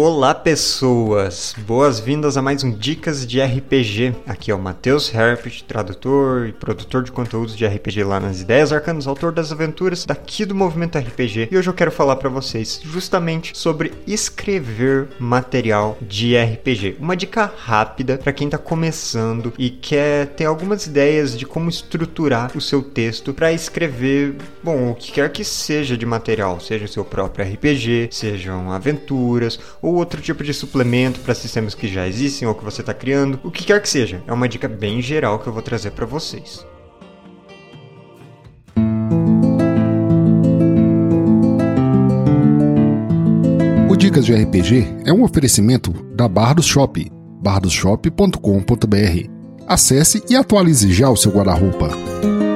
Olá pessoas, boas-vindas a mais um Dicas de RPG. Aqui é o Matheus Herpet, tradutor e produtor de conteúdos de RPG lá nas Ideias Arcanas, autor das aventuras daqui do Movimento RPG. E hoje eu quero falar para vocês justamente sobre escrever material de RPG. Uma dica rápida para quem tá começando e quer ter algumas ideias de como estruturar o seu texto para escrever, bom, o que quer que seja de material, seja o seu próprio RPG, sejam aventuras ou outro tipo de suplemento para sistemas que já existem ou que você está criando, o que quer que seja. É uma dica bem geral que eu vou trazer para vocês. O Dicas de RPG é um oferecimento da Bardos Shop, bardosshop.com.br. Acesse e atualize já o seu guarda-roupa.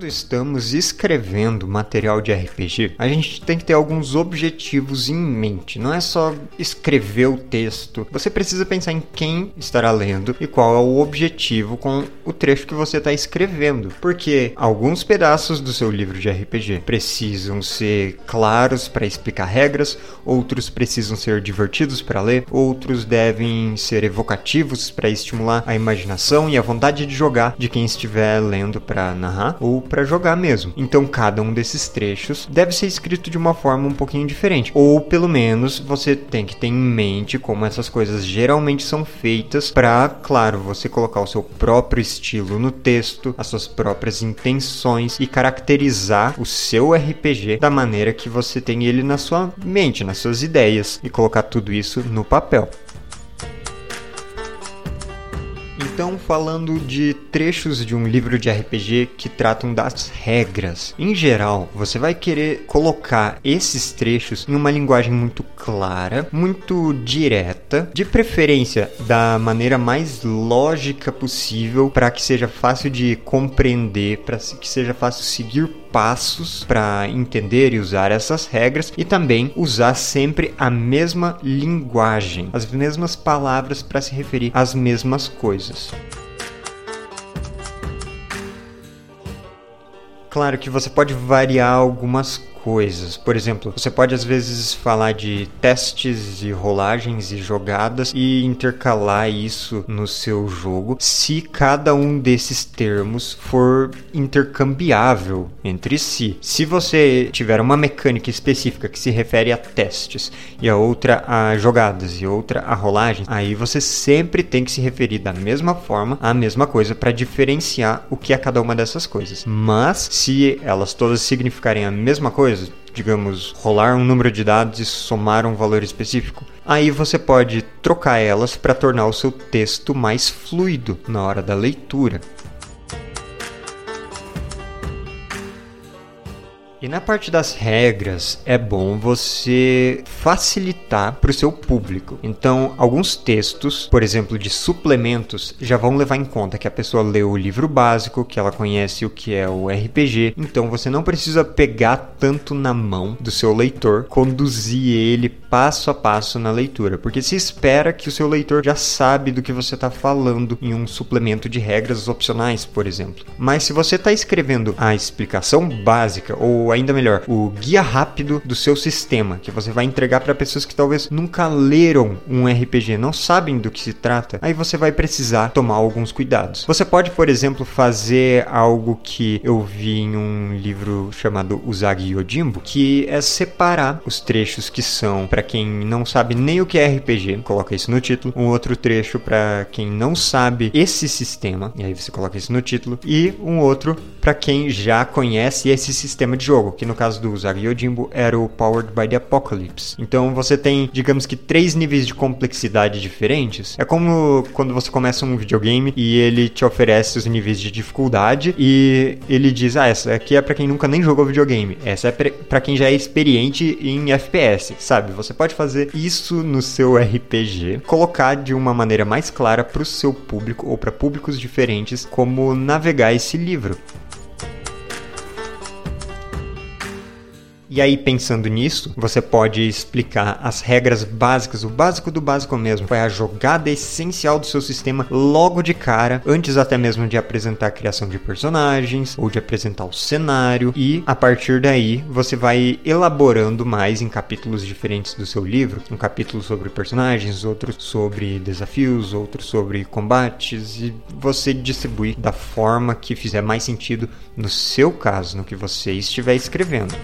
Quando estamos escrevendo material de RPG, a gente tem que ter alguns objetivos em mente. Não é só escrever o texto. Você precisa pensar em quem estará lendo e qual é o objetivo com o trecho que você está escrevendo. Porque alguns pedaços do seu livro de RPG precisam ser claros para explicar regras, outros precisam ser divertidos para ler, outros devem ser evocativos para estimular a imaginação e a vontade de jogar de quem estiver lendo para narrar ou para jogar mesmo. Então cada um desses trechos deve ser escrito de uma forma um pouquinho diferente, ou pelo menos você tem que ter em mente como essas coisas geralmente são feitas para, claro, você colocar o seu próprio estilo no texto, as suas próprias intenções e caracterizar o seu RPG da maneira que você tem ele na sua mente, nas suas ideias e colocar tudo isso no papel. Então, falando de trechos de um livro de RPG que tratam das regras. Em geral, você vai querer colocar esses trechos em uma linguagem muito clara, muito direta, de preferência da maneira mais lógica possível para que seja fácil de compreender, para que seja fácil seguir passos para entender e usar essas regras e também usar sempre a mesma linguagem, as mesmas palavras para se referir às mesmas coisas. Claro que você pode variar algumas coisas. Por exemplo, você pode às vezes falar de testes e rolagens e jogadas e intercalar isso no seu jogo se cada um desses termos for intercambiável entre si. Se você tiver uma mecânica específica que se refere a testes e a outra a jogadas e outra a rolagens, aí você sempre tem que se referir da mesma forma à mesma coisa para diferenciar o que é cada uma dessas coisas. Mas se elas todas significarem a mesma coisa, coisa, digamos, rolar um número de dados e somar um valor específico, aí você pode trocar elas para tornar o seu texto mais fluido na hora da leitura. E na parte das regras, é bom você facilitar para o seu público. Então, alguns textos, por exemplo, de suplementos, já vão levar em conta que a pessoa leu o livro básico, que ela conhece o que é o RPG. Então, você não precisa pegar tanto na mão do seu leitor, conduzir ele passo a passo na leitura, porque se espera que o seu leitor já sabe do que você está falando em um suplemento de regras opcionais, por exemplo. Mas se você está escrevendo a explicação básica ou ainda melhor, o guia rápido do seu sistema, que você vai entregar para pessoas que talvez nunca leram um RPG, não sabem do que se trata, aí você vai precisar tomar alguns cuidados. Você pode, por exemplo, fazer algo que eu vi em um livro chamado Usagi Yojimbo, que é separar os trechos que são para quem não sabe nem o que é RPG, coloca isso no título, um outro trecho para quem não sabe esse sistema, e aí você coloca isso no título, e um outro para quem já conhece esse sistema de jogo jogo, que no caso do Usagi Yojimbo era o Powered by the Apocalypse. Então você tem, digamos que, três níveis de complexidade diferentes. É como quando você começa um videogame e ele te oferece os níveis de dificuldade e ele diz: Ah, essa aqui é para quem nunca nem jogou videogame, essa é para quem já é experiente em FPS, sabe? Você pode fazer isso no seu RPG, colocar de uma maneira mais clara para o seu público ou para públicos diferentes como navegar esse livro. E aí, pensando nisso, você pode explicar as regras básicas, o básico do básico mesmo. Foi a jogada essencial do seu sistema logo de cara, antes até mesmo de apresentar a criação de personagens ou de apresentar o cenário. E a partir daí, você vai elaborando mais em capítulos diferentes do seu livro. Um capítulo sobre personagens, outro sobre desafios, outro sobre combates. E você distribui da forma que fizer mais sentido no seu caso, no que você estiver escrevendo.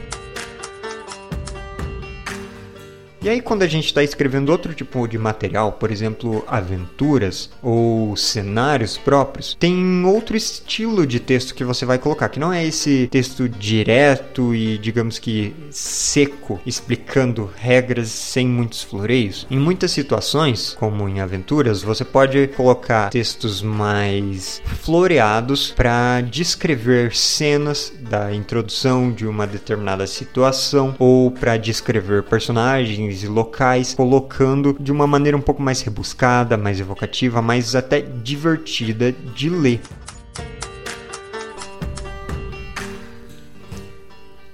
E aí, quando a gente está escrevendo outro tipo de material, por exemplo, aventuras ou cenários próprios, tem outro estilo de texto que você vai colocar, que não é esse texto direto e, digamos que, seco, explicando regras sem muitos floreios. Em muitas situações, como em aventuras, você pode colocar textos mais floreados para descrever cenas da introdução de uma determinada situação ou para descrever personagens e locais, colocando de uma maneira um pouco mais rebuscada, mais evocativa, mais até divertida de ler.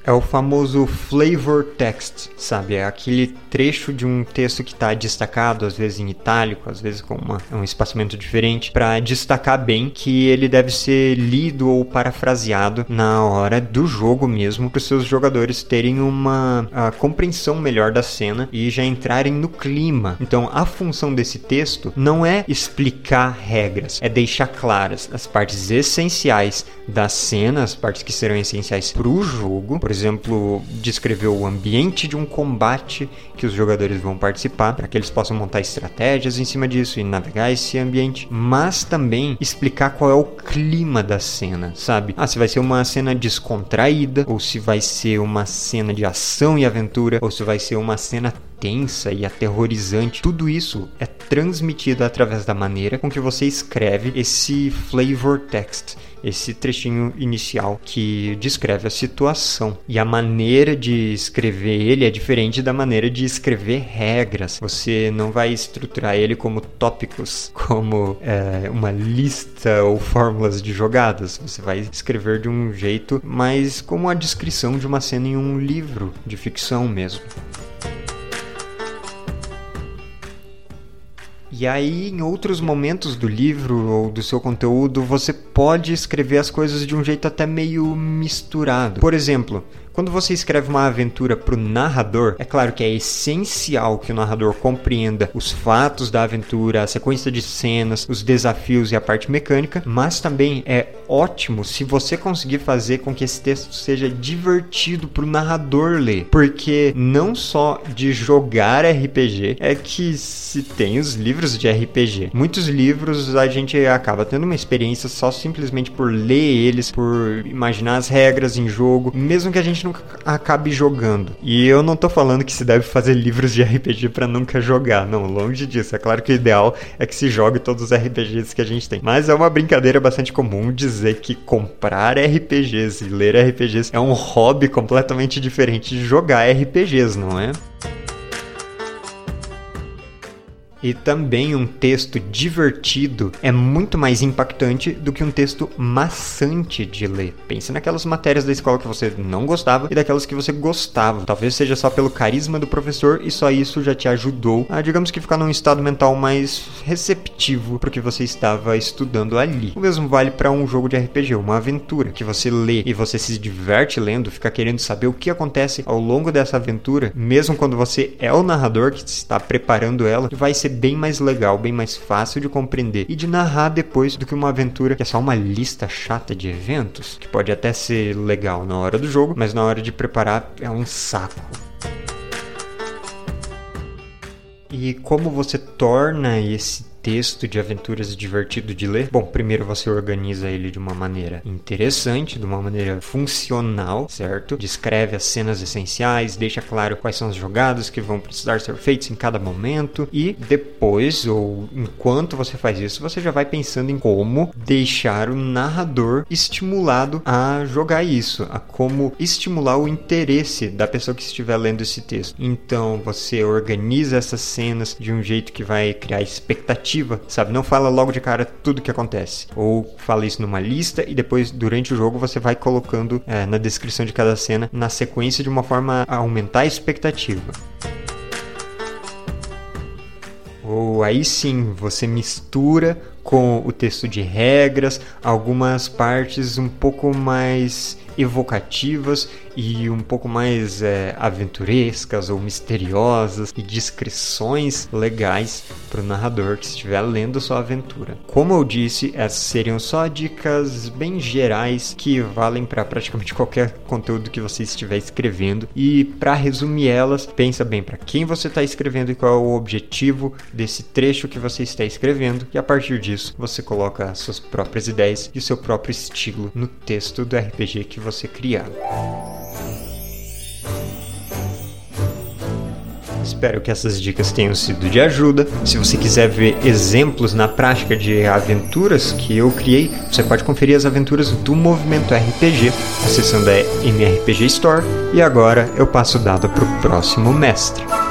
É o famoso flavor text, sabe? É aquele trecho de um texto que está destacado, às vezes em itálico, às vezes com uma, um espaçamento diferente, para destacar bem que ele deve ser lido ou parafraseado na hora do jogo mesmo, para os seus jogadores terem uma compreensão melhor da cena e já entrarem no clima. Então, a função desse texto não é explicar regras, é deixar claras as partes essenciais da cena, as partes que serão essenciais para o jogo. Por exemplo, descrever o ambiente de um combate que os jogadores vão participar, para que eles possam montar estratégias em cima disso e navegar esse ambiente, mas também explicar qual é o clima da cena, sabe? Ah, se vai ser uma cena descontraída, ou se vai ser uma cena de ação e aventura, ou se vai ser uma cena tensa e aterrorizante. Tudo isso é transmitido através da maneira com que você escreve esse flavor text esse trechinho inicial que descreve a situação. E a maneira de escrever ele é diferente da maneira de escrever regras. Você não vai estruturar ele como tópicos, como é, uma lista ou fórmulas de jogadas. Você vai escrever de um jeito mais como a descrição de uma cena em um livro de ficção mesmo. E aí, em outros momentos do livro ou do seu conteúdo, você pode escrever as coisas de um jeito até meio misturado. Por exemplo, quando você escreve uma aventura para o narrador, é claro que é essencial que o narrador compreenda os fatos da aventura, a sequência de cenas, os desafios e a parte mecânica, mas também é ótimo se você conseguir fazer com que esse texto seja divertido para o narrador ler, porque não só de jogar RPG é que se tem os livros de RPG. Muitos livros a gente acaba tendo uma experiência só simplesmente por ler eles, por imaginar as regras em jogo, mesmo que a gente gente nunca acabe jogando. E eu não tô falando que se deve fazer livros de RPG para nunca jogar. Não, longe disso. É claro que o ideal é que se jogue todos os RPGs que a gente tem. Mas é uma brincadeira bastante comum dizer que comprar RPGs e ler RPGs é um hobby completamente diferente de jogar RPGs, não é? E também um texto divertido é muito mais impactante do que um texto maçante de ler. Pense naquelas matérias da escola que você não gostava e daquelas que você gostava. Talvez seja só pelo carisma do professor e só isso já te ajudou a, digamos que, ficar num estado mental mais receptivo para o que você estava estudando ali. O mesmo vale para um jogo de RPG, uma aventura que você lê e você se diverte lendo, fica querendo saber o que acontece ao longo dessa aventura, mesmo quando você é o narrador que está preparando ela, vai ser bem mais legal, bem mais fácil de compreender e de narrar depois do que uma aventura que é só uma lista chata de eventos, que pode até ser legal na hora do jogo, mas na hora de preparar é um saco. E como você torna esse texto de aventuras divertido de ler? Bom, primeiro você organiza ele de uma maneira interessante, de uma maneira funcional, certo? Descreve as cenas essenciais, deixa claro quais são as jogadas que vão precisar ser feitas em cada momento e depois ou enquanto você faz isso, você já vai pensando em como deixar o narrador estimulado a jogar isso, a como estimular o interesse da pessoa que estiver lendo esse texto. Então, você organiza essas cenas de um jeito que vai criar expectativa explicativa, sabe? Não fala logo de cara tudo que acontece. Ou fala isso numa lista e depois, durante o jogo, você vai colocando é, na descrição de cada cena na sequência de uma forma a aumentar a expectativa. Ou aí sim você mistura com o texto de regras, algumas partes um pouco mais evocativas e um pouco mais é, aventurescas ou misteriosas e descrições legais para o narrador que estiver lendo sua aventura. Como eu disse, essas seriam só dicas bem gerais que valem para praticamente qualquer conteúdo que você estiver escrevendo. E para resumir elas, pensa bem para quem você está escrevendo e qual é o objetivo desse trecho que você está escrevendo e a partir disso você coloca suas próprias ideias e seu próprio estilo no texto do RPG que você criar. Espero que essas dicas tenham sido de ajuda. Se você quiser ver exemplos na prática de aventuras que eu criei, você pode conferir as aventuras do Movimento RPG, acessando a MRPG Store. E agora eu passo o dado para o próximo mestre.